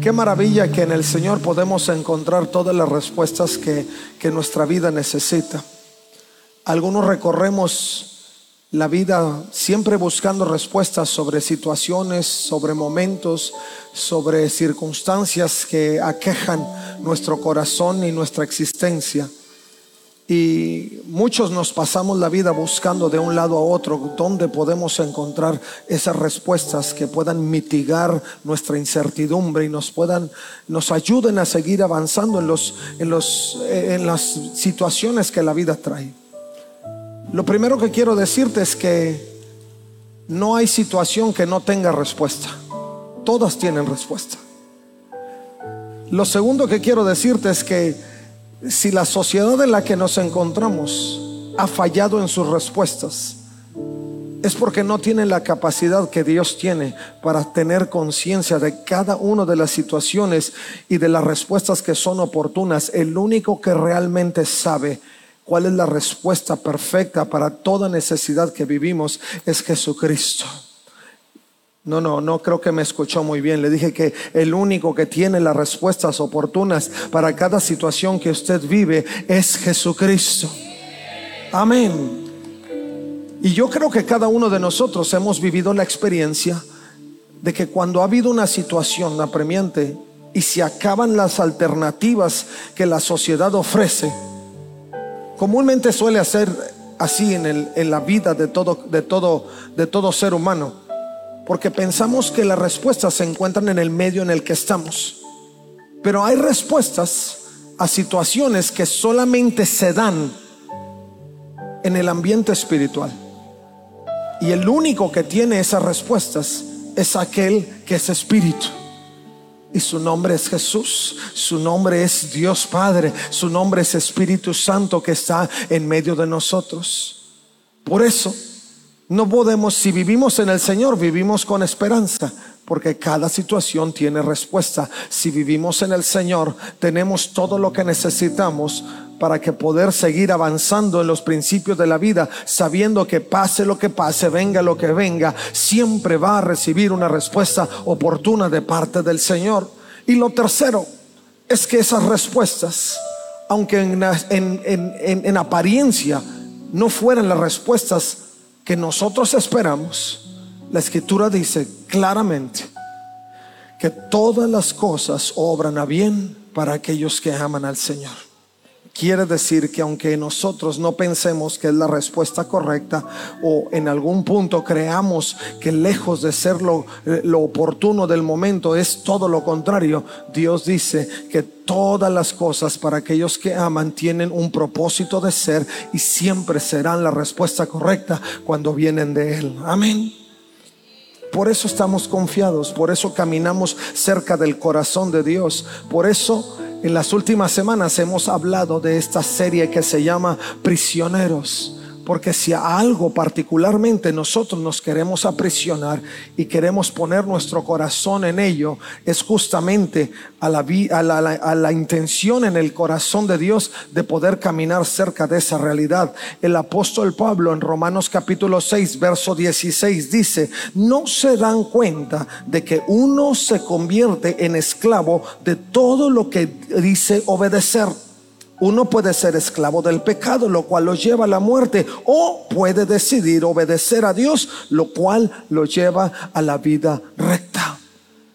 Qué maravilla que en el Señor podemos encontrar todas las respuestas que, que nuestra vida necesita. Algunos recorremos la vida siempre buscando respuestas sobre situaciones, sobre momentos, sobre circunstancias que aquejan nuestro corazón y nuestra existencia. Y muchos nos pasamos la vida buscando de un lado a otro dónde podemos encontrar esas respuestas que puedan mitigar nuestra incertidumbre y nos puedan, nos ayuden a seguir avanzando en los, en los, en las situaciones que la vida trae. Lo primero que quiero decirte es que no hay situación que no tenga respuesta. Todas tienen respuesta. Lo segundo que quiero decirte es que si la sociedad en la que nos encontramos ha fallado en sus respuestas, es porque no tiene la capacidad que Dios tiene para tener conciencia de cada una de las situaciones y de las respuestas que son oportunas. El único que realmente sabe cuál es la respuesta perfecta para toda necesidad que vivimos es Jesucristo. No, no, no creo que me escuchó muy bien. Le dije que el único que tiene las respuestas oportunas para cada situación que usted vive es Jesucristo. Amén. Y yo creo que cada uno de nosotros hemos vivido la experiencia de que cuando ha habido una situación apremiante y se acaban las alternativas que la sociedad ofrece, Comúnmente suele hacer así en, el, en la vida de todo, de, todo, de todo ser humano, porque pensamos que las respuestas se encuentran en el medio en el que estamos. Pero hay respuestas a situaciones que solamente se dan en el ambiente espiritual. Y el único que tiene esas respuestas es aquel que es espíritu. Y su nombre es Jesús, su nombre es Dios Padre, su nombre es Espíritu Santo que está en medio de nosotros. Por eso, no podemos, si vivimos en el Señor, vivimos con esperanza, porque cada situación tiene respuesta. Si vivimos en el Señor, tenemos todo lo que necesitamos para que poder seguir avanzando en los principios de la vida, sabiendo que pase lo que pase, venga lo que venga, siempre va a recibir una respuesta oportuna de parte del Señor. Y lo tercero es que esas respuestas, aunque en, en apariencia no fueran las respuestas que nosotros esperamos, la escritura dice claramente que todas las cosas obran a bien para aquellos que aman al Señor. Quiere decir que aunque nosotros no pensemos que es la respuesta correcta o en algún punto creamos que lejos de ser lo, lo, oportuno del momento es todo lo contrario, Dios dice que todas las cosas para aquellos que aman tienen un propósito de ser y siempre serán la respuesta correcta cuando vienen de Él. Amén. Por eso estamos confiados, por eso caminamos cerca del corazón de Dios, por eso en las últimas semanas hemos hablado de esta serie que se llama Prisioneros. Porque si a algo particularmente nosotros nos queremos aprisionar y queremos poner nuestro corazón en ello, es justamente a la, intención en el corazón de Dios de poder caminar cerca de esa realidad. El apóstol Pablo en Romanos capítulo 6, verso 16 dice, no se dan cuenta de que uno se convierte en esclavo de todo lo que dice obedecer uno puede ser esclavo del pecado, lo cual lo lleva a la muerte, o puede decidir obedecer a Dios, lo cual lo lleva a la vida recta.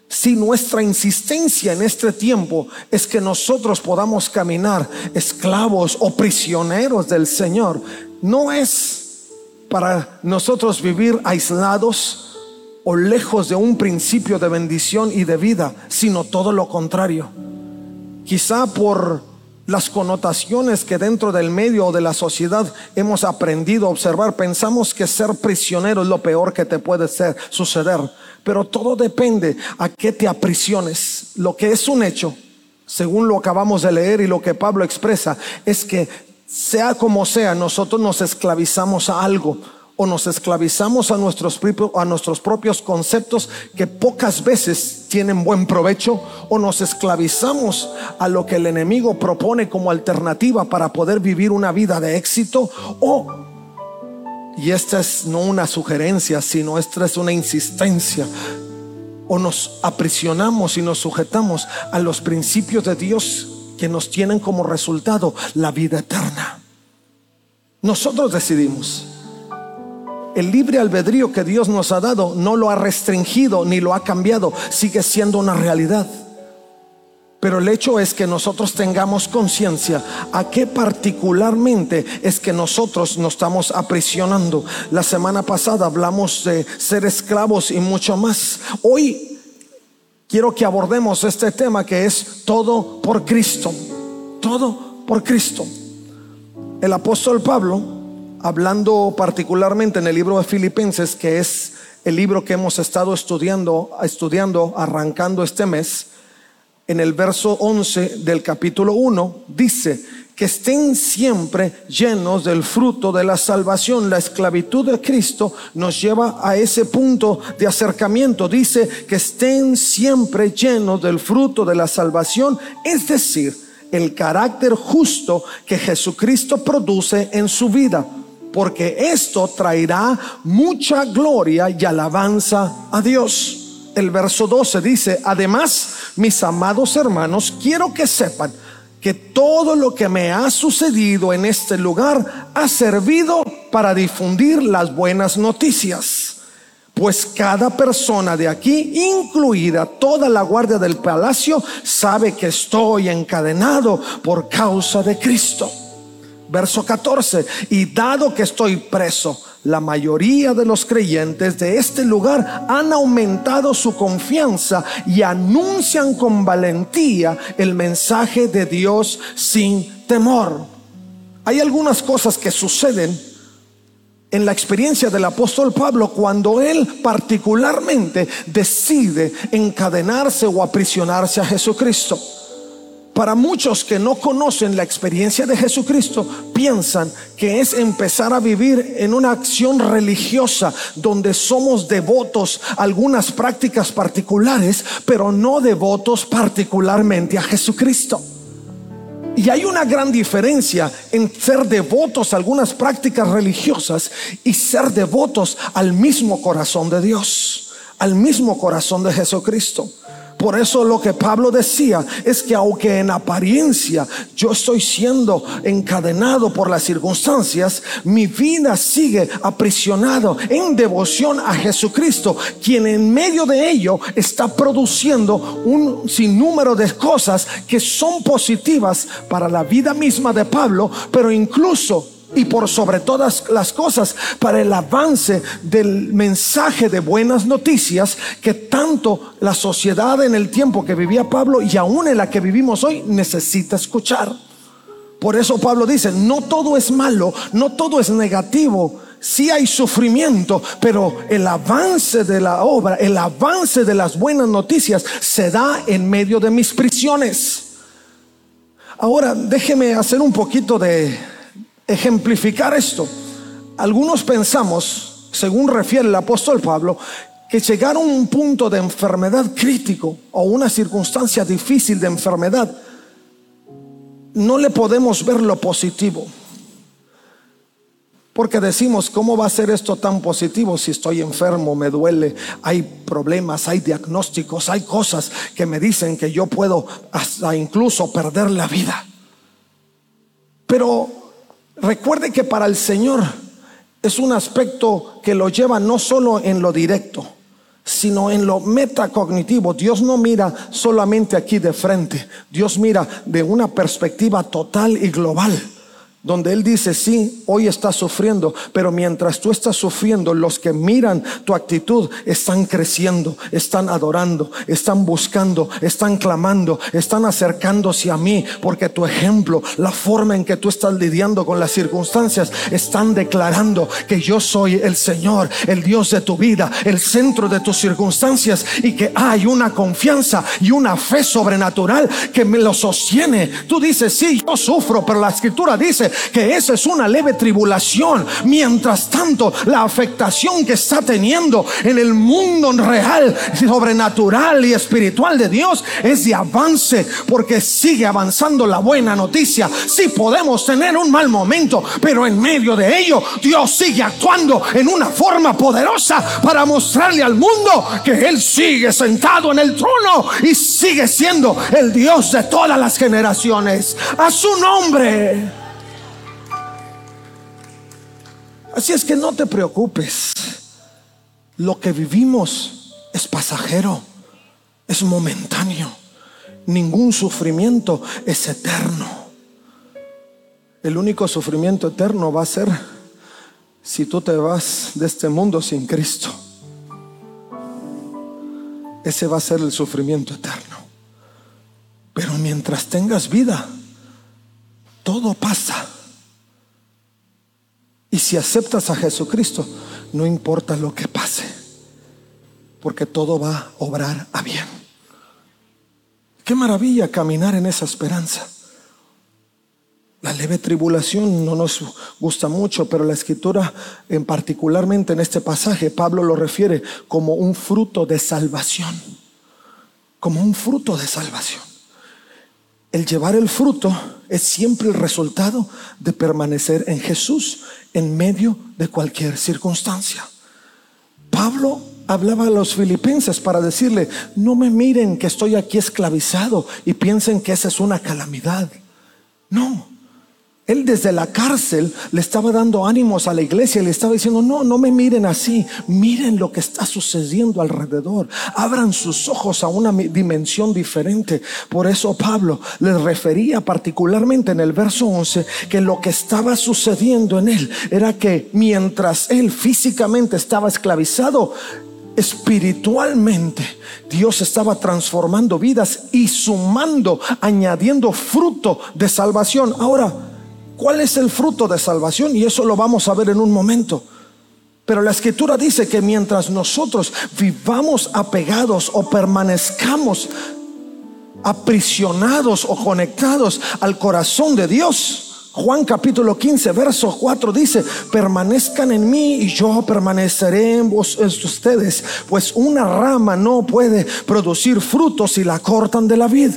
Si nuestra insistencia en este tiempo es que nosotros podamos caminar esclavos o prisioneros del Señor, no es para nosotros vivir aislados o lejos de un principio de bendición y de vida, sino todo lo contrario. Quizá por las connotaciones que dentro del medio o de la sociedad hemos aprendido a observar. Pensamos que ser prisionero es lo peor que te puede ser, suceder. Pero todo depende a qué te aprisiones. Lo que es un hecho, según lo acabamos de leer y lo que Pablo expresa, es que sea como sea, nosotros nos esclavizamos a algo o nos esclavizamos a nuestros, a nuestros propios conceptos que pocas veces tienen buen provecho o nos esclavizamos a lo que el enemigo propone como alternativa para poder vivir una vida de éxito o y esta es no una sugerencia, sino esta es una insistencia. o nos aprisionamos y nos sujetamos a los principios de Dios que nos tienen como resultado la vida eterna. Nosotros decidimos. El libre albedrío que Dios nos ha dado no lo ha restringido ni lo ha cambiado, sigue siendo una realidad. Pero el hecho es que nosotros tengamos conciencia a qué particularmente es que nosotros nos estamos aprisionando. La semana pasada hablamos de ser esclavos y mucho más. Hoy quiero que abordemos este tema que es todo por Cristo. Todo por Cristo. El apóstol Pablo, hablando particularmente en el libro de Filipenses, que es el libro que hemos estado estudiando, estudiando, arrancando este mes, en el verso 11 del capítulo 1, dice que estén siempre llenos del fruto de la salvación. La esclavitud de Cristo nos lleva a ese punto de acercamiento. Dice que estén siempre llenos del fruto de la salvación, es decir, el carácter justo que Jesucristo produce en su vida, porque esto traerá mucha gloria y alabanza a Dios. El verso 12 dice, además, mis amados hermanos, quiero que sepan que todo lo que me ha sucedido en este lugar ha servido para difundir las buenas noticias. Pues cada persona de aquí, incluida toda la guardia del palacio, sabe que estoy encadenado por causa de Cristo. Verso 14, y dado que estoy preso, la mayoría de los creyentes de este lugar han aumentado su confianza y anuncian con valentía el mensaje de Dios sin temor. Hay algunas cosas que suceden en la experiencia del apóstol Pablo cuando él particularmente decide encadenarse o aprisionarse a Jesucristo. Para muchos que no conocen la experiencia de Jesucristo, piensan que es empezar a vivir en una acción religiosa donde somos devotos a algunas prácticas particulares, pero no devotos particularmente a Jesucristo. Y hay una gran diferencia en ser devotos a algunas prácticas religiosas y ser devotos al mismo corazón de Dios, al mismo corazón de Jesucristo. Por eso lo que Pablo decía es que aunque en apariencia yo estoy siendo encadenado por las circunstancias, mi vida sigue aprisionado en devoción a Jesucristo, quien en medio de ello está produciendo un sinnúmero de cosas que son positivas para la vida misma de Pablo, pero incluso y por sobre todas las cosas para el avance del mensaje de buenas noticias que tanto la sociedad en el tiempo que vivía Pablo y aún en la que vivimos hoy necesita escuchar. Por eso Pablo dice, no todo es malo, no todo es negativo. Sí hay sufrimiento, pero el avance de la obra, el avance de las buenas noticias se da en medio de mis prisiones. Ahora, déjeme hacer un poquito de ejemplificar esto, algunos pensamos, según refiere el apóstol Pablo, que llegar a un punto de enfermedad crítico o una circunstancia difícil de enfermedad, no le podemos ver lo positivo. Porque decimos, ¿cómo va a ser esto tan positivo si estoy enfermo, me duele, hay problemas, hay diagnósticos, hay cosas que me dicen que yo puedo hasta incluso perder la vida? Pero Recuerde que para el Señor es un aspecto que lo lleva no solo en lo directo, sino en lo metacognitivo. Dios no mira solamente aquí de frente, Dios mira de una perspectiva total y global donde Él dice, sí, hoy estás sufriendo, pero mientras tú estás sufriendo, los que miran tu actitud están creciendo, están adorando, están buscando, están clamando, están acercándose a mí, porque tu ejemplo, la forma en que tú estás lidiando con las circunstancias, están declarando que yo soy el Señor, el Dios de tu vida, el centro de tus circunstancias y que hay una confianza y una fe sobrenatural que me lo sostiene. Tú dices, sí, yo sufro, pero la escritura dice que esa es una leve tribulación. Mientras tanto, la afectación que está teniendo en el mundo real, sobrenatural y espiritual de Dios es de avance porque sigue avanzando la buena noticia. Sí podemos tener un mal momento, pero en medio de ello Dios sigue actuando en una forma poderosa para mostrarle al mundo que Él sigue sentado en el trono y sigue siendo el Dios de todas las generaciones. A su nombre. Así es que no te preocupes. Lo que vivimos es pasajero, es momentáneo. Ningún sufrimiento es eterno. El único sufrimiento eterno va a ser si tú te vas de este mundo sin Cristo. Ese va a ser el sufrimiento eterno. Pero mientras tengas vida, todo pasa. Y si aceptas a Jesucristo, no importa lo que pase, porque todo va a obrar a bien. Qué maravilla caminar en esa esperanza. La leve tribulación no nos gusta mucho, pero la escritura, en particularmente en este pasaje, Pablo lo refiere como un fruto de salvación, como un fruto de salvación. El llevar el fruto es siempre el resultado de permanecer en Jesús en medio de cualquier circunstancia. Pablo hablaba a los filipenses para decirle, no me miren que estoy aquí esclavizado y piensen que esa es una calamidad. No, él desde la cárcel le estaba dando ánimos a la iglesia le estaba diciendo, no, no me miren así, miren lo que está sucediendo alrededor, abran sus ojos a una dimensión diferente. Por eso Pablo les refería particularmente en el verso 11 que lo que estaba sucediendo en él era que mientras él físicamente estaba esclavizado, espiritualmente Dios estaba transformando vidas y sumando, añadiendo fruto de salvación. Ahora, ¿Cuál es el fruto de salvación? Y eso lo vamos a ver en un momento. Pero la escritura dice que mientras nosotros vivamos apegados o permanezcamos aprisionados o conectados al corazón de Dios, Juan capítulo 15, verso 4 dice, permanezcan en mí y yo permaneceré en, vos, en ustedes, pues una rama no puede producir frutos si la cortan de la vid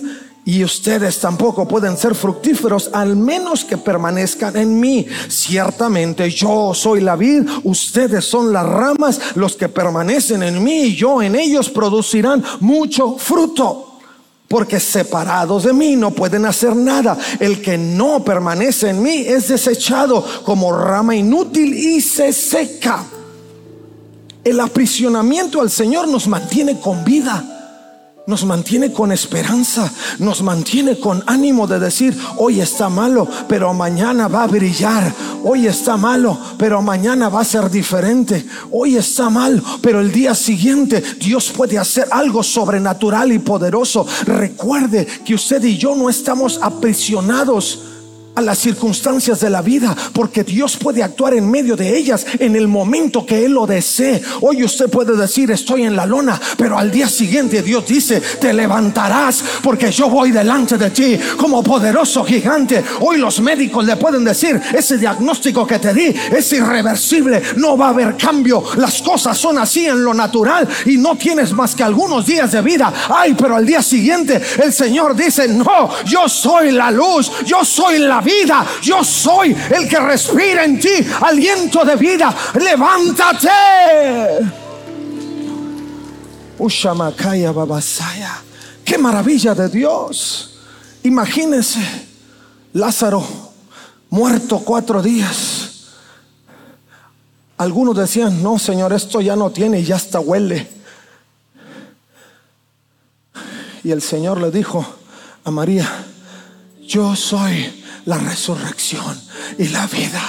y ustedes tampoco pueden ser fructíferos al menos que permanezcan en mí. Ciertamente yo soy la vid, ustedes son las ramas, los que permanecen en mí y yo en ellos producirán mucho fruto. Porque separados de mí no pueden hacer nada. El que no permanece en mí es desechado como rama inútil y se seca. El aprisionamiento al Señor nos mantiene con vida nos mantiene con esperanza, nos mantiene con ánimo de decir, hoy está malo, pero mañana va a brillar, hoy está malo, pero mañana va a ser diferente, hoy está mal, pero el día siguiente Dios puede hacer algo sobrenatural y poderoso. Recuerde que usted y yo no estamos aprisionados a las circunstancias de la vida, porque Dios puede actuar en medio de ellas en el momento que Él lo desee. Hoy usted puede decir, estoy en la lona, pero al día siguiente Dios dice, te levantarás porque yo voy delante de ti como poderoso gigante. Hoy los médicos le pueden decir, ese diagnóstico que te di es irreversible, no va a haber cambio, las cosas son así en lo natural y no tienes más que algunos días de vida. Ay, pero al día siguiente el Señor dice, no, yo soy la luz, yo soy la vida. Yo soy el que respira en ti aliento de vida. Levántate. Ushamakaya babasaya. Qué maravilla de Dios. Imagínense, Lázaro muerto cuatro días. Algunos decían, no, Señor, esto ya no tiene, ya hasta huele. Y el Señor le dijo a María, yo soy la resurrección y la vida.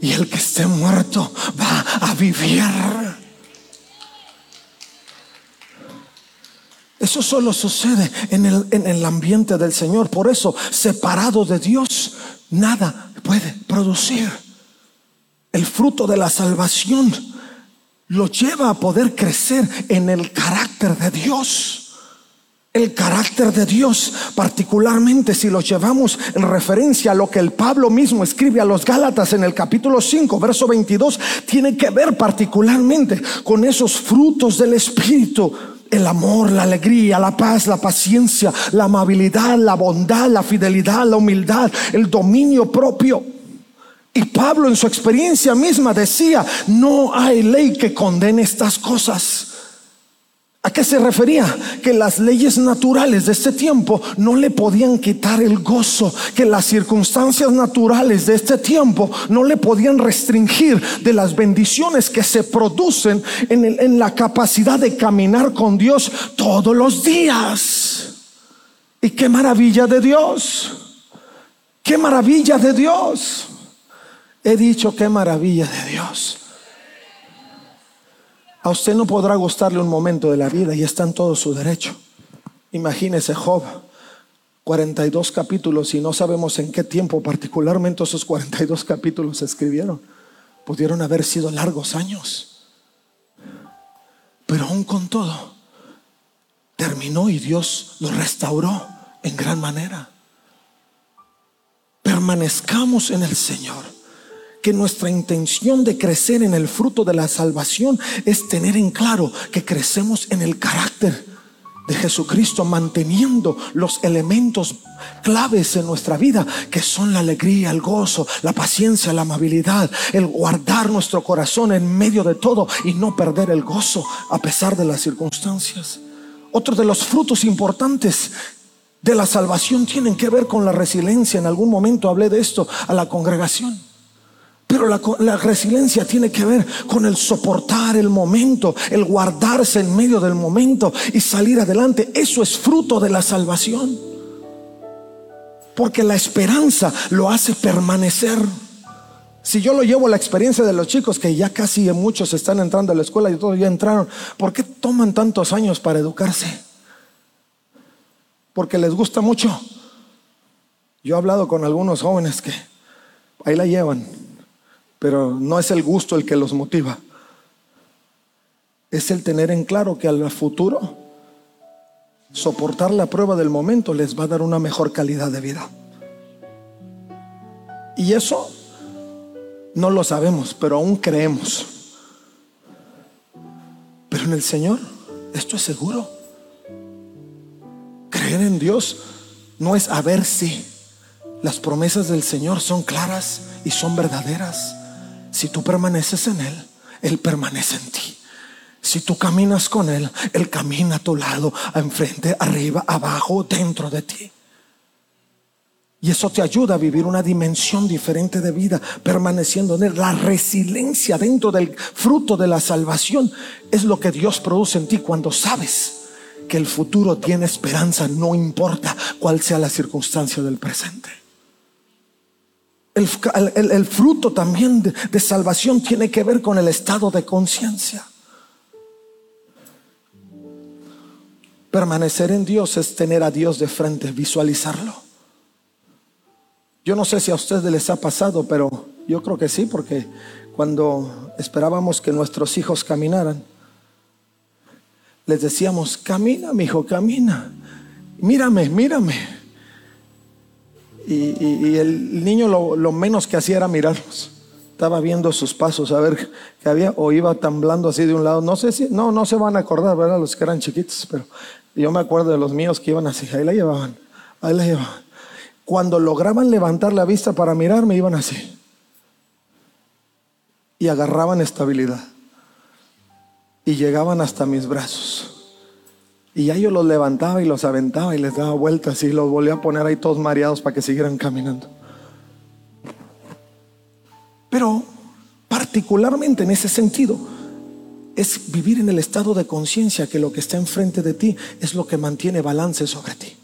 Y el que esté muerto va a vivir. Eso solo sucede en el, en el ambiente del Señor. Por eso, separado de Dios, nada puede producir. El fruto de la salvación lo lleva a poder crecer en el carácter de Dios el carácter de Dios, particularmente si lo llevamos en referencia a lo que el Pablo mismo escribe a los Gálatas en el capítulo 5, verso 22, tiene que ver particularmente con esos frutos del Espíritu. El amor, la alegría, la paz, la paciencia, la amabilidad, la bondad, la fidelidad, la humildad, el dominio propio. Y Pablo en su experiencia misma decía, no hay ley que condene estas cosas. ¿A qué se refería? Que las leyes naturales de este tiempo no le podían quitar el gozo, que las circunstancias naturales de este tiempo no le podían restringir de las bendiciones que se producen en, en la capacidad de caminar con Dios todos los días. Y qué maravilla de Dios, qué maravilla de Dios. He dicho qué maravilla de Dios. A usted no podrá gustarle un momento de la vida y está en todo su derecho. Imagínese Job, 42 capítulos y no sabemos en qué tiempo particularmente esos 42 capítulos se escribieron. Pudieron haber sido largos años. Pero aún con todo, terminó y Dios lo restauró en gran manera. Permanezcamos en el Señor que nuestra intención de crecer en el fruto de la salvación es tener en claro que crecemos en el carácter de Jesucristo, manteniendo los elementos claves en nuestra vida, que son la alegría, el gozo, la paciencia, la amabilidad, el guardar nuestro corazón en medio de todo y no perder el gozo a pesar de las circunstancias. Otro de los frutos importantes de la salvación tienen que ver con la resiliencia. En algún momento hablé de esto a la congregación. Pero la, resiliencia tiene que ver con el soportar el momento, el guardarse en medio del momento y salir adelante. Eso es fruto de la salvación. Porque la esperanza lo hace permanecer. Si yo lo llevo a la experiencia de los chicos, que ya casi muchos están entrando a la escuela y todos ya entraron, ¿por qué toman tantos años para educarse? Porque les gusta mucho. Yo he hablado con algunos jóvenes que ahí la llevan pero no es el gusto el que los motiva. Es el tener en claro que al futuro soportar la prueba del momento les va a dar una mejor calidad de vida. Y eso no lo sabemos, pero aún creemos. Pero en el Señor esto es seguro. Creer en Dios no es a ver si. Las promesas del Señor son claras y son verdaderas. Si tú permaneces en Él, Él permanece en ti. Si tú caminas con Él, Él camina a tu lado, enfrente, arriba, abajo, dentro de ti. Y eso te ayuda a vivir una dimensión diferente de vida, permaneciendo en Él. La resiliencia dentro del fruto de la salvación es lo que Dios produce en ti cuando sabes que el futuro tiene esperanza, no importa cuál sea la circunstancia del presente. El, fruto también de, salvación tiene que ver con el estado de conciencia. Permanecer en Dios es tener a Dios de frente, visualizarlo. Yo no sé si a ustedes les ha pasado, pero yo creo que sí, porque cuando esperábamos que nuestros hijos caminaran, les decíamos, camina, mi hijo, camina. Mírame, mírame. Y, el niño lo, menos que hacía era mirarlos. Estaba viendo sus pasos, a ver qué había, o iba temblando así de un lado. No sé si, no, no se van a acordar, ¿verdad? Los que eran chiquitos, pero yo me acuerdo de los míos que iban así, ahí la llevaban, ahí la llevaban. Cuando lograban levantar la vista para mirarme, iban así. Y agarraban estabilidad. Y llegaban hasta mis brazos. Y ya yo los levantaba y los aventaba y les daba vueltas y los volvía a poner ahí todos mareados para que siguieran caminando. Pero particularmente en ese sentido, es vivir en el estado de conciencia que lo que está enfrente de ti es lo que mantiene balance sobre ti.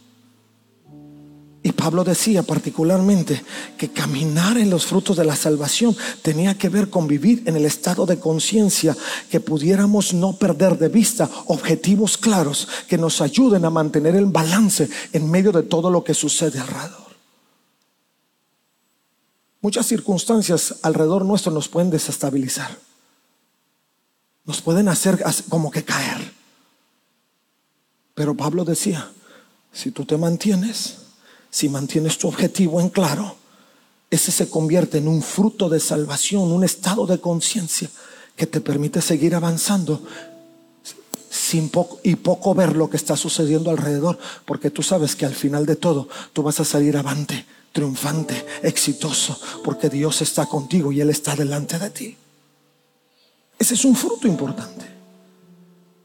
Pablo decía particularmente que caminar en los frutos de la salvación tenía que ver con vivir en el estado de conciencia que pudiéramos no perder de vista objetivos claros que nos ayuden a mantener el balance en medio de todo lo que sucede alrededor. Muchas circunstancias alrededor nuestro nos pueden desestabilizar, nos pueden hacer como que caer. Pero Pablo decía, Si tú te mantienes, si mantienes tu objetivo en claro, ese se convierte en un fruto de salvación, un estado de conciencia que te permite seguir avanzando sin poco, y poco ver lo que está sucediendo alrededor, porque tú sabes que al final de todo tú vas a salir avante, triunfante, exitoso, porque Dios está contigo y Él está delante de ti. Ese es un fruto importante.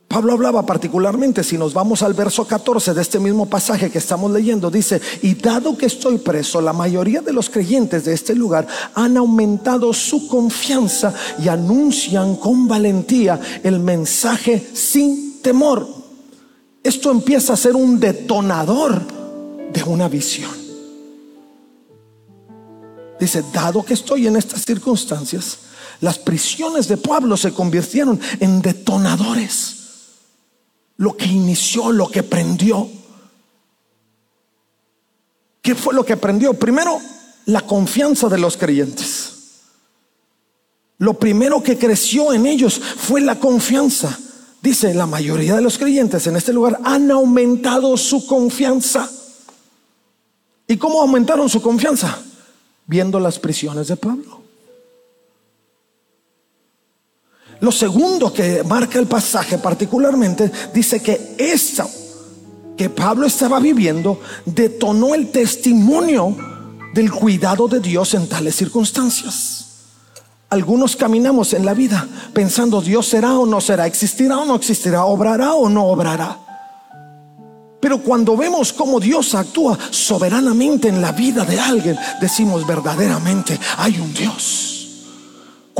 Pablo hablaba particularmente, si nos vamos al verso 14 de este mismo pasaje que estamos leyendo, dice, y dado que estoy preso, la mayoría de los creyentes de este lugar han aumentado su confianza y anuncian con valentía el mensaje sin temor. Esto empieza a ser un detonador de una visión. Dice, dado que estoy en estas circunstancias, las prisiones de Pablo se convirtieron en detonadores lo que inició, lo que prendió. ¿Qué fue lo que prendió? Primero, la confianza de los creyentes. Lo primero que creció en ellos fue la confianza. Dice, la mayoría de los creyentes en este lugar han aumentado su confianza. ¿Y cómo aumentaron su confianza? Viendo las prisiones de Pablo. Lo segundo que marca el pasaje particularmente dice que esto que Pablo estaba viviendo detonó el testimonio del cuidado de Dios en tales circunstancias. Algunos caminamos en la vida pensando Dios será o no será, existirá o no existirá, obrará o no obrará. Pero cuando vemos cómo Dios actúa soberanamente en la vida de alguien, decimos verdaderamente, hay un Dios.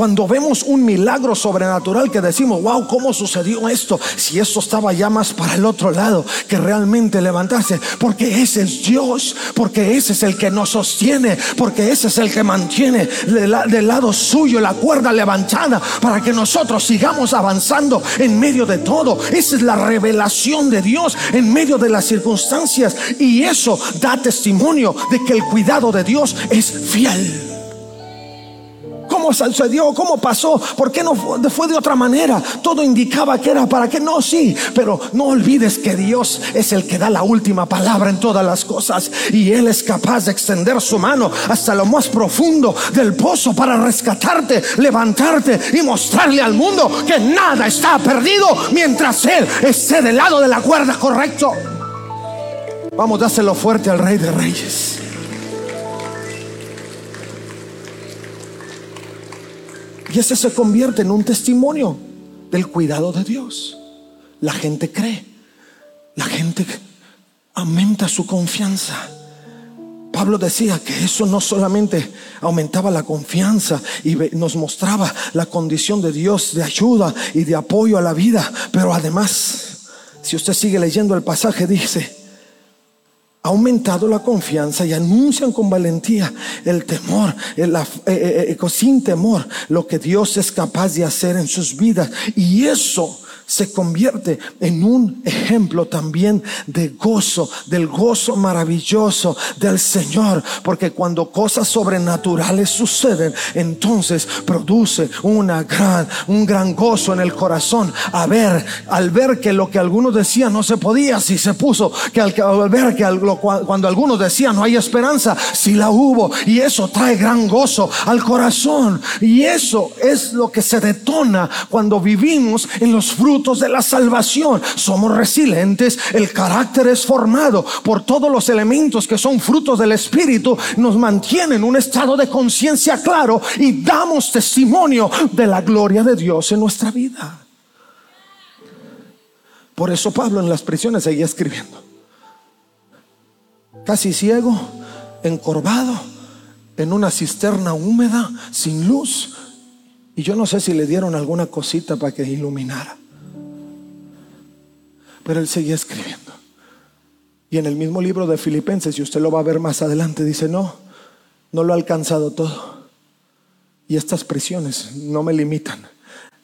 Cuando vemos un milagro sobrenatural que decimos, wow, ¿cómo sucedió esto? Si esto estaba ya más para el otro lado que realmente levantarse, porque ese es Dios, porque ese es el que nos sostiene, porque ese es el que mantiene del lado suyo la cuerda levantada para que nosotros sigamos avanzando en medio de todo. Esa es la revelación de Dios en medio de las circunstancias y eso da testimonio de que el cuidado de Dios es fiel. ¿Cómo? ¿Cómo pasó? ¿Por qué no fue de otra manera? Todo indicaba que era para que no, sí. Pero no olvides que Dios es el que da la última palabra en todas las cosas. Y Él es capaz de extender su mano hasta lo más profundo del pozo para rescatarte, levantarte y mostrarle al mundo que nada está perdido mientras Él esté del lado de la cuerda correcto. Vamos, dáselo fuerte al Rey de Reyes. Y ese se convierte en un testimonio del cuidado de Dios. La gente cree, la gente aumenta su confianza. Pablo decía que eso no solamente aumentaba la confianza y nos mostraba la condición de Dios de ayuda y de apoyo a la vida, pero además, si usted sigue leyendo el pasaje, dice, ha aumentado la confianza y anuncian con valentía el temor, el, eh, eh, eh, sin temor, lo que Dios es capaz de hacer en sus vidas. Y eso se convierte en un ejemplo también de gozo, del gozo maravilloso del Señor, porque cuando cosas sobrenaturales suceden, entonces produce una gran, un gran gozo en el corazón. A ver, al ver que lo que algunos decían no se podía, si se puso, que al, ver que cuando algunos decían no hay esperanza, si la hubo, y eso trae gran gozo al corazón, y eso es lo que se detona cuando vivimos en los frutos de la salvación. Somos resilientes, el carácter es formado por todos los elementos que son frutos del Espíritu, nos mantienen en un estado de conciencia claro y damos testimonio de la gloria de Dios en nuestra vida. Por eso Pablo en las prisiones seguía escribiendo. Casi ciego, encorvado, en una cisterna húmeda, sin luz. Y yo no sé si le dieron alguna cosita para que iluminara. Pero él seguía escribiendo. Y en el mismo libro de Filipenses, y usted lo va a ver más adelante, dice, no, no lo ha alcanzado todo. Y estas prisiones no me limitan.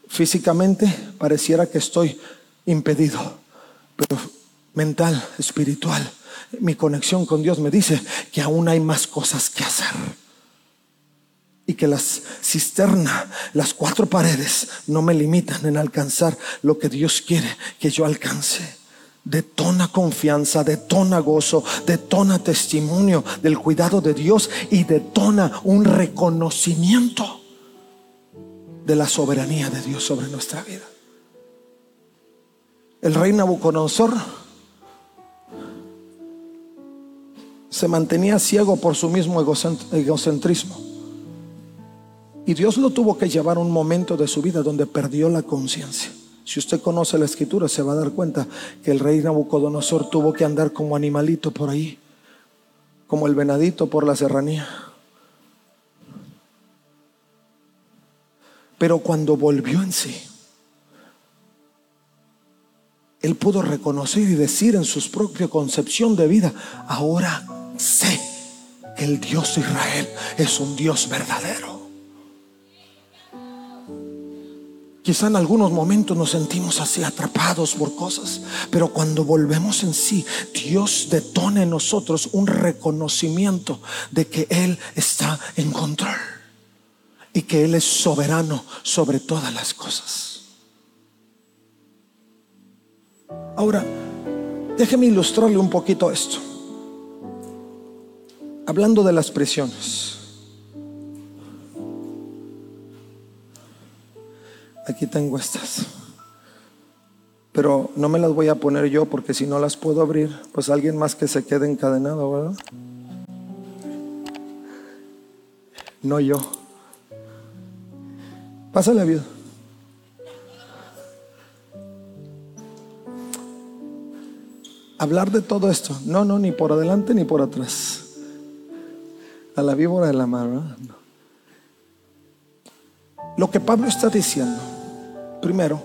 Físicamente pareciera que estoy impedido, pero mental, espiritual, mi conexión con Dios me dice que aún hay más cosas que hacer y que las cisterna, las cuatro paredes no me limitan en alcanzar lo que Dios quiere que yo alcance. detona confianza, detona gozo, detona testimonio del cuidado de Dios y detona un reconocimiento de la soberanía de Dios sobre nuestra vida. El rey Nabucodonosor se mantenía ciego por su mismo egocentrismo. Y Dios lo tuvo que llevar a un momento de su vida donde perdió la conciencia. Si usted conoce la escritura, se va a dar cuenta que el rey Nabucodonosor tuvo que andar como animalito por ahí, como el venadito por la serranía. Pero cuando volvió en sí, él pudo reconocer y decir en su propia concepción de vida, ahora sé que el Dios de Israel es un Dios verdadero. Quizá en algunos momentos nos sentimos así atrapados por cosas, pero cuando volvemos en sí, Dios detona en nosotros un reconocimiento de que Él está en control y que Él es soberano sobre todas las cosas. Ahora, déjeme ilustrarle un poquito esto. Hablando de las prisiones. Aquí tengo estas. Pero no me las voy a poner yo porque si no las puedo abrir, pues alguien más que se quede encadenado, ¿verdad? No yo. Pásale, vida. Hablar de todo esto. No, no, ni por adelante ni por atrás. A la víbora de la mar. Lo que Pablo está diciendo Primero,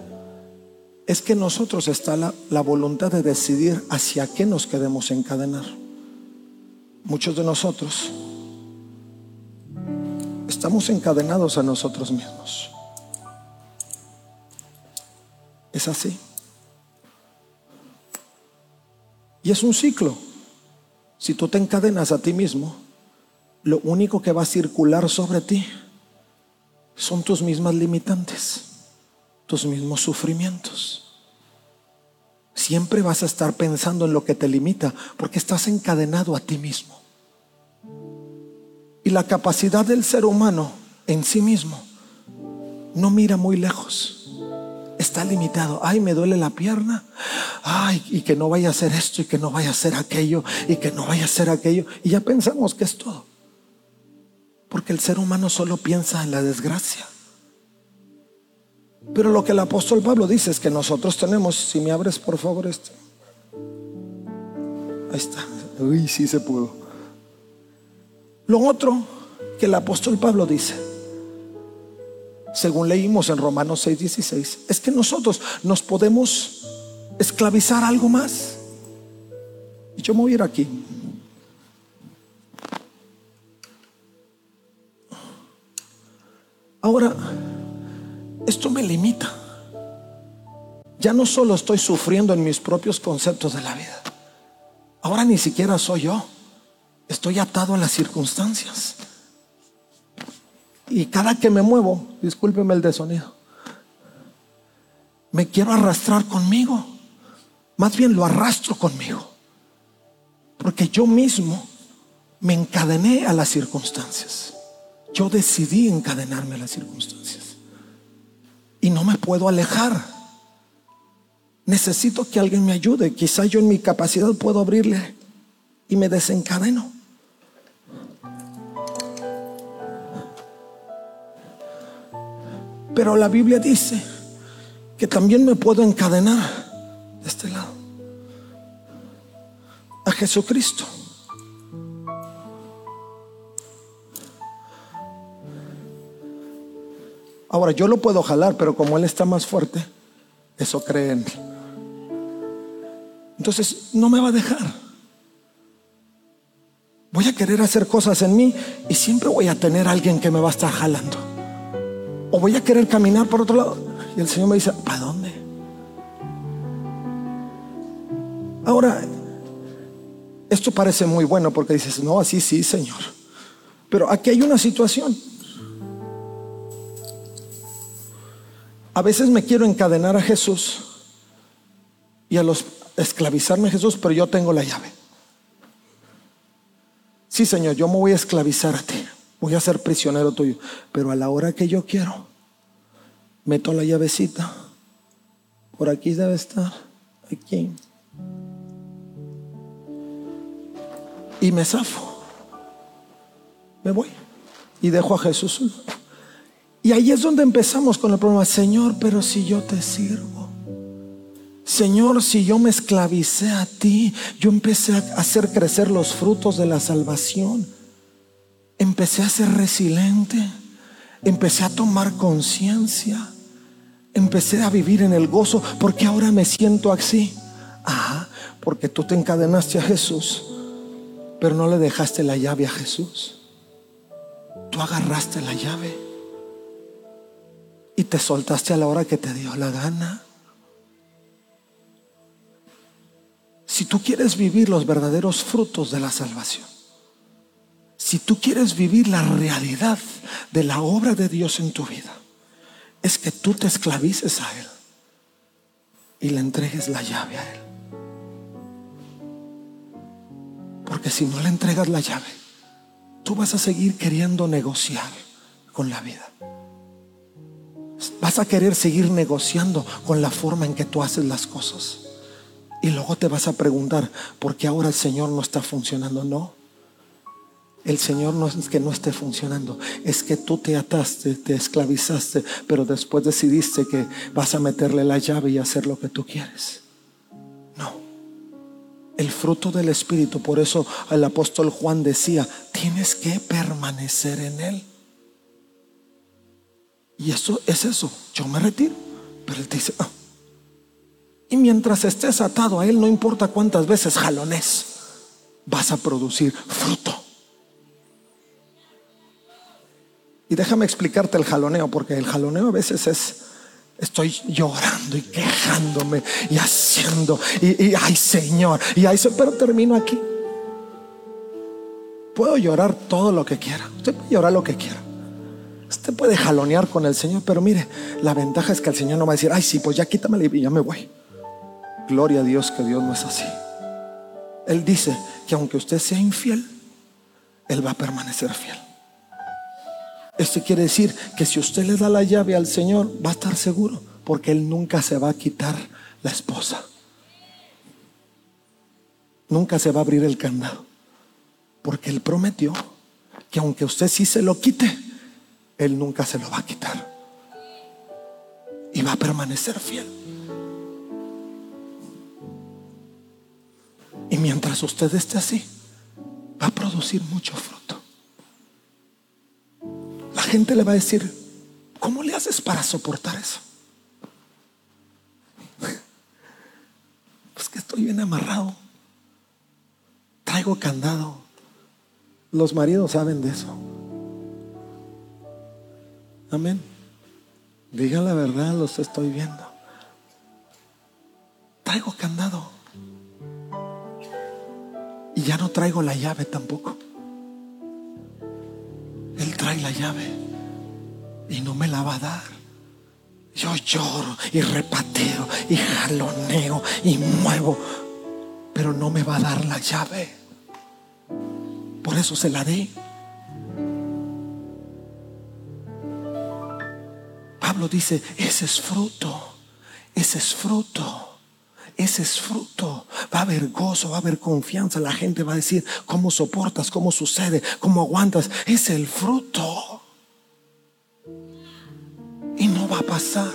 es que nosotros está la, voluntad de decidir hacia qué nos queremos encadenar. Muchos de nosotros estamos encadenados a nosotros mismos. Es así. Y es un ciclo. Si tú te encadenas a ti mismo, lo único que va a circular sobre ti son tus mismas limitantes tus mismos sufrimientos. Siempre vas a estar pensando en lo que te limita porque estás encadenado a ti mismo. Y la capacidad del ser humano en sí mismo no mira muy lejos. Está limitado. Ay, me duele la pierna. Ay, y que no vaya a hacer esto y que no vaya a hacer aquello y que no vaya a hacer aquello. Y ya pensamos que es todo. Porque el ser humano solo piensa en la desgracia. Pero lo que el apóstol Pablo dice es que nosotros tenemos, si me abres por favor esto. Ahí está. Uy, sí se pudo. Lo otro que el apóstol Pablo dice, según leímos en Romanos 6:16, es que nosotros nos podemos esclavizar algo más. Y yo me voy a ir aquí. Ahora, esto me limita. Ya no solo estoy sufriendo en mis propios conceptos de la vida. Ahora ni siquiera soy yo. Estoy atado a las circunstancias. Y cada que me muevo, discúlpeme el desonido, me quiero arrastrar conmigo. Más bien lo arrastro conmigo. Porque yo mismo me encadené a las circunstancias. Yo decidí encadenarme a las circunstancias y no me puedo alejar. Necesito que alguien me ayude. Quizá yo en mi capacidad puedo abrirle y me desencadeno. Pero la Biblia dice que también me puedo encadenar de este lado a Jesucristo. Ahora, yo lo puedo jalar, pero como Él está más fuerte, eso cree en Él. Entonces, no me va a dejar. Voy a querer hacer cosas en mí y siempre voy a tener alguien que me va a estar jalando. O voy a querer caminar por otro lado. Y el Señor me dice, ¿para dónde? Ahora, esto parece muy bueno porque dices, no, así sí, Señor. Pero aquí hay una situación. A veces me quiero encadenar a Jesús y a los, esclavizarme a Jesús, pero yo tengo la llave. Sí, Señor, yo me voy a esclavizar a ti, voy a ser prisionero tuyo, pero a la hora que yo quiero, meto la llavecita, por aquí debe estar, aquí, y me zafo, me voy. Y dejo a Jesús. Y ahí es donde empezamos con el problema, Señor, pero si yo te sirvo. Señor, si yo me esclavicé a ti, yo empecé a hacer crecer los frutos de la salvación. Empecé a ser resiliente. Empecé a tomar conciencia. Empecé a vivir en el gozo porque ahora me siento así. Ajá, porque tú te encadenaste a Jesús, pero no le dejaste la llave a Jesús. Tú agarraste la llave y te soltaste a la hora que te dio la gana. Si tú quieres vivir los verdaderos frutos de la salvación, si tú quieres vivir la realidad de la obra de Dios en tu vida, es que tú te esclavices a Él y le entregues la llave a Él. Porque si no le entregas la llave, tú vas a seguir queriendo negociar con la vida. Vas a querer seguir negociando con la forma en que tú haces las cosas. Y luego te vas a preguntar, ¿por qué ahora el Señor no está funcionando? No. El Señor no es que no esté funcionando, es que tú te ataste, te esclavizaste, pero después decidiste que vas a meterle la llave y hacer lo que tú quieres. No. El fruto del Espíritu, por eso el apóstol Juan decía, tienes que permanecer en Él. Y eso es eso, yo me retiro, pero Él te dice, ah, y mientras estés atado a Él, no importa cuántas veces jalones, vas a producir fruto. Y déjame explicarte el jaloneo, porque el jaloneo a veces es, estoy llorando y quejándome y haciendo, y, ay Señor, y ay, pero termino aquí. Puedo llorar todo lo que quiera, usted puede llorar lo que quiera. Usted puede jalonear con el Señor, pero mire, la ventaja es que el Señor no va a decir, ay sí, pues ya quítame y ya me voy. Gloria a Dios que Dios no es así. Él dice que aunque usted sea infiel, Él va a permanecer fiel. Esto quiere decir que si usted le da la llave al Señor, va a estar seguro, porque Él nunca se va a quitar la esposa. Nunca se va a abrir el candado, porque Él prometió que aunque usted sí se lo quite, Él nunca se lo va a quitar. Y va a permanecer fiel. Y mientras usted esté así, va a producir mucho fruto. La gente le va a decir, ¿cómo le haces para soportar eso? Pues que estoy bien amarrado. Traigo candado. Los maridos saben de eso. Amén. Diga la verdad, los estoy viendo. Traigo candado. Y ya no traigo la llave tampoco. Él trae la llave y no me la va a dar. Yo lloro y repateo y jaloneo y muevo, pero no me va a dar la llave. Por eso se la dé. Dice, ese es fruto, ese es fruto. Ese es fruto. Va a haber gozo, va a haber confianza. La gente va a decir cómo soportas, cómo sucede, cómo aguantas. Es el fruto. Y no va a pasar.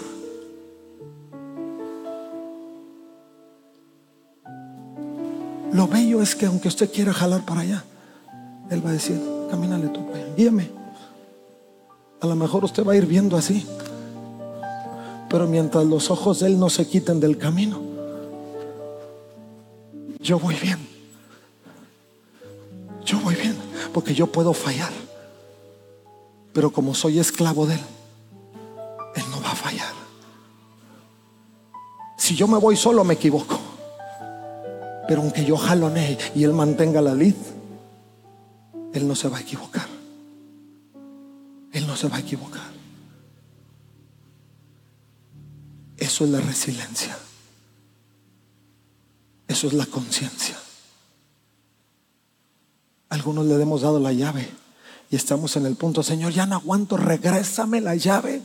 Lo bello es que aunque usted quiera jalar para allá, Él va a decir, camínale tú, guíame. A lo mejor usted va a ir viendo así. Pero mientras los ojos de Él no se quiten del camino, yo voy bien. Yo voy bien, porque yo puedo fallar. Pero como soy esclavo de Él, Él no va a fallar. Si yo me voy solo, me equivoco. Pero aunque yo jalonee y Él mantenga la lid, Él no se va a equivocar. Él no se va a equivocar. Eso es la resiliencia. Eso es la conciencia. Algunos le hemos dado la llave y estamos en el punto, Señor, ya no aguanto, regrésame la llave.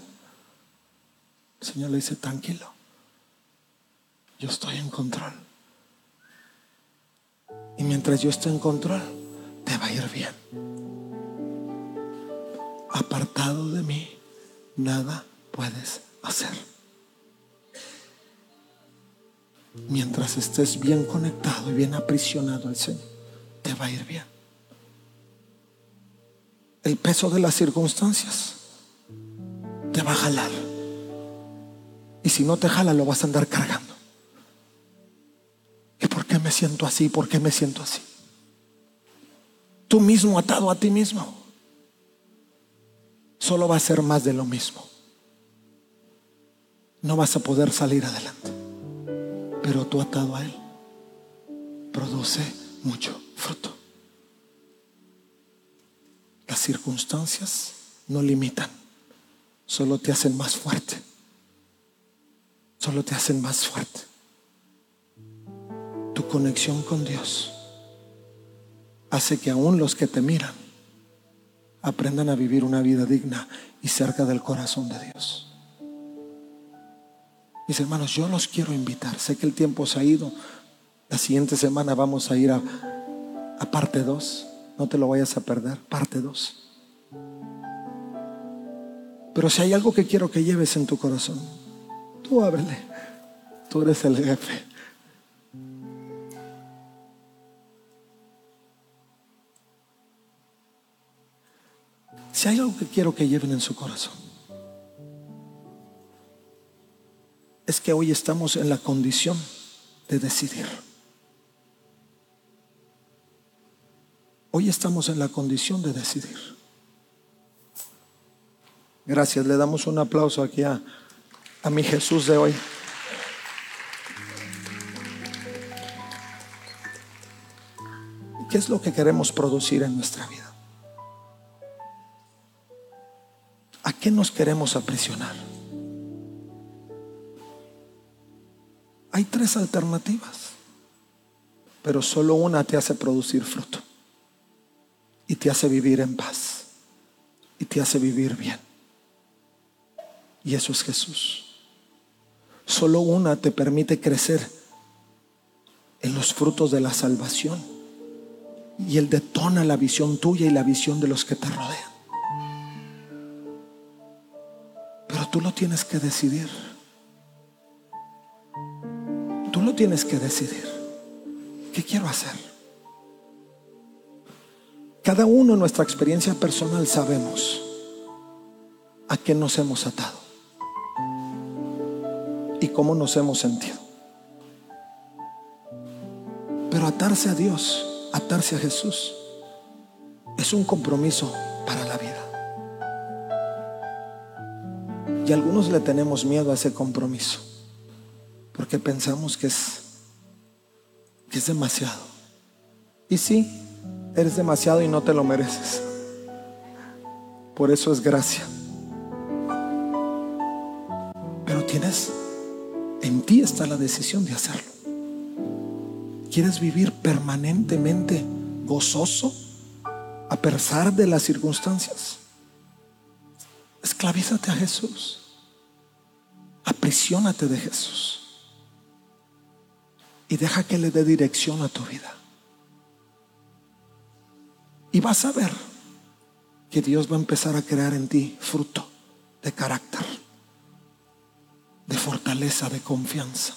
El Señor le dice, tranquilo, yo estoy en control. Y mientras yo esté en control, te va a ir bien. Apartado de mí, nada puedes hacer. Mientras estés bien conectado y bien aprisionado al Señor, te va a ir bien el peso de las circunstancias te va a jalar. Y si no te jala, lo vas a andar cargando. ¿Y por qué me siento así? ¿Por qué me siento así? Tú mismo atado a ti mismo. Solo va a ser más de lo mismo. No vas a poder salir adelante. Pero tú atado a Él, produce mucho fruto. Las circunstancias no limitan, solo te hacen más fuerte. Solo te hacen más fuerte. Tu conexión con Dios hace que aún los que te miran aprendan a vivir una vida digna y cerca del corazón de Dios. Mis hermanos, yo los quiero invitar. Sé que el tiempo se ha ido. La siguiente semana vamos a ir a, a parte 2. No te lo vayas a perder. Parte 2. Pero si hay algo que quiero que lleves en tu corazón, tú ábrele. Tú eres el jefe. Si hay algo que quiero que lleven en su corazón, es que hoy estamos en la condición de decidir. Hoy estamos en la condición de decidir. Gracias, le damos un aplauso aquí a, a mi Jesús de hoy. ¿Qué es lo que queremos producir en nuestra vida? ¿A qué nos queremos aprisionar? Hay tres alternativas, pero solo una te hace producir fruto y te hace vivir en paz y te hace vivir bien. Y eso es Jesús. Solo una te permite crecer en los frutos de la salvación. Y Él detona la visión tuya y la visión de los que te rodean. Pero tú lo tienes que decidir. Tú lo tienes que decidir. ¿Qué quiero hacer? Cada uno en nuestra experiencia personal sabemos a qué nos hemos atado y cómo nos hemos sentido. Pero atarse a Dios, atarse a Jesús, es un compromiso para la vida. Y algunos le tenemos miedo a ese compromiso, porque pensamos que es, que es demasiado. Y sí, Eres demasiado y no te lo mereces. Por eso es gracia. Pero tienes, en ti está la decisión de hacerlo. ¿Quieres vivir permanentemente gozoso a pesar de las circunstancias? Esclavízate a Jesús. Aprisionate de Jesús. Y deja que le dé dirección a tu vida. Y vas a ver que Dios va a empezar a crear en ti fruto de carácter, de fortaleza, de confianza.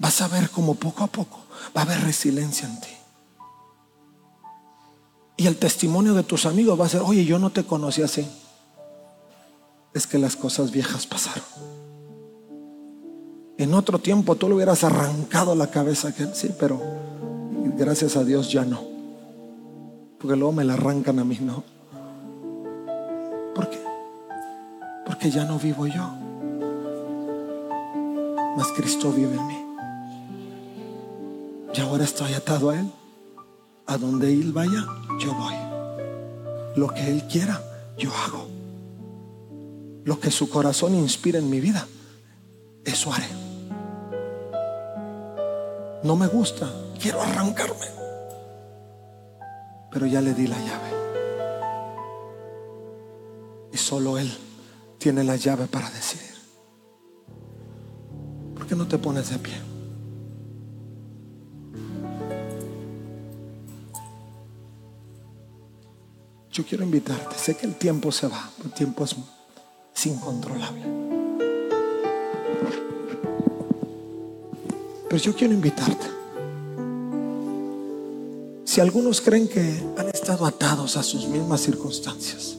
Vas a ver como poco a poco va a haber resiliencia en ti. Y el testimonio de tus amigos va a ser, oye, yo no te conocí así. Es que las cosas viejas pasaron. En otro tiempo tú le hubieras arrancado la cabeza, que sí, pero gracias a Dios ya no. Porque luego me la arrancan a mí, ¿no? ¿Por qué? Porque ya no vivo yo. Mas Cristo vive en mí. Y ahora estoy atado a Él. A donde Él vaya, yo voy. Lo que Él quiera, yo hago. Lo que su corazón inspira en mi vida, eso haré. No me gusta, quiero arrancarme. Pero ya le di la llave. Y solo Él tiene la llave para decidir. ¿Por qué no te pones de pie? Yo quiero invitarte. Sé que el tiempo se va. El tiempo es, es incontrolable. Pero yo quiero invitarte. Si algunos creen que han estado atados a sus mismas circunstancias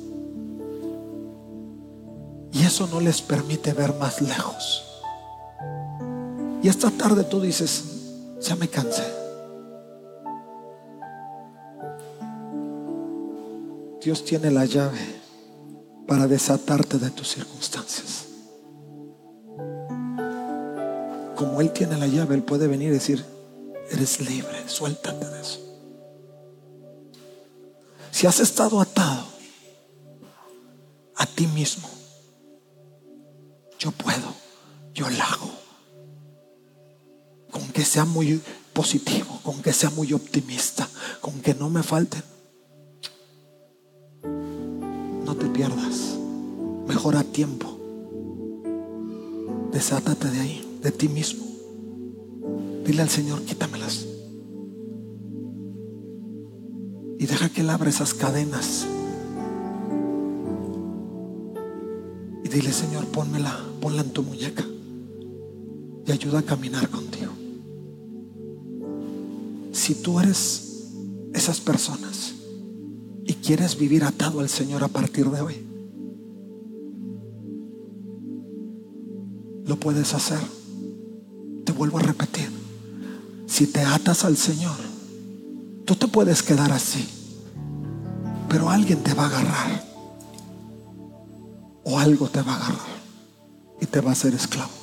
y eso no les permite ver más lejos. Y esta tarde tú dices, ya me cansé. Dios tiene la llave para desatarte de tus circunstancias. Como Él tiene la llave, Él puede venir y decir, eres libre, suéltate de eso. Si has estado atado a ti mismo, yo puedo, yo lo hago. Con que sea muy positivo, con que sea muy optimista, con que no me falten te pierdas. Mejor a tiempo. Desátate de ahí, de ti mismo. Dile al Señor, quítamelas. Y deja que Él abra esas cadenas. Y dile, Señor, pónmela, ponla en tu muñeca. Y ayuda a caminar contigo. Si tú eres esas personas y quieres vivir atado al Señor a partir de hoy, lo puedes hacer. Vuelvo a repetir, si te atas al Señor, tú te puedes quedar así, pero alguien te va a agarrar o algo te va a agarrar y te va a hacer esclavo.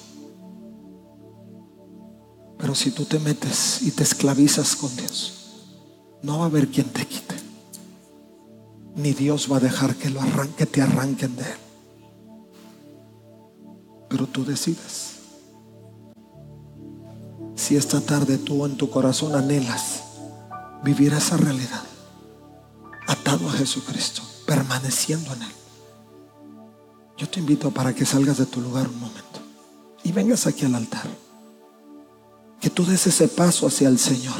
Pero si tú te metes y te esclavizas con Dios, no va a haber quien te quite ni Dios va a dejar que lo arranque, te arranquen de él. Pero tú decides. Si esta tarde tú en tu corazón anhelas vivir esa realidad, atado a Jesucristo, permaneciendo en él, yo te invito para que salgas de tu lugar un momento y vengas aquí al altar. Que tú des ese paso hacia el Señor.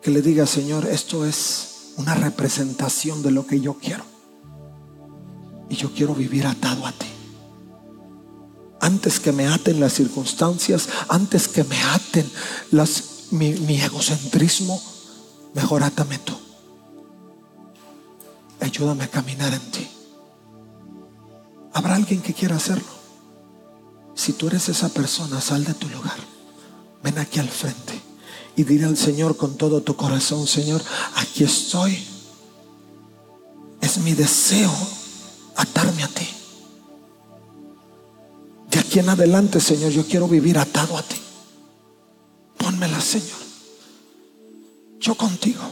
Que le digas, Señor, esto es una representación de lo que yo quiero. Y yo quiero vivir atado a ti. Antes que me aten las circunstancias, antes que me aten las, mi, mi egocentrismo, mejor átame tú. Ayúdame a caminar en ti. ¿Habrá alguien que quiera hacerlo? Si tú eres esa persona, sal de tu lugar. Ven aquí al frente y dile al Señor con todo tu corazón, Señor, aquí estoy. Es mi deseo atarme a ti. De aquí en adelante, Señor, yo quiero vivir atado a ti. Pónmela, Señor. Yo contigo.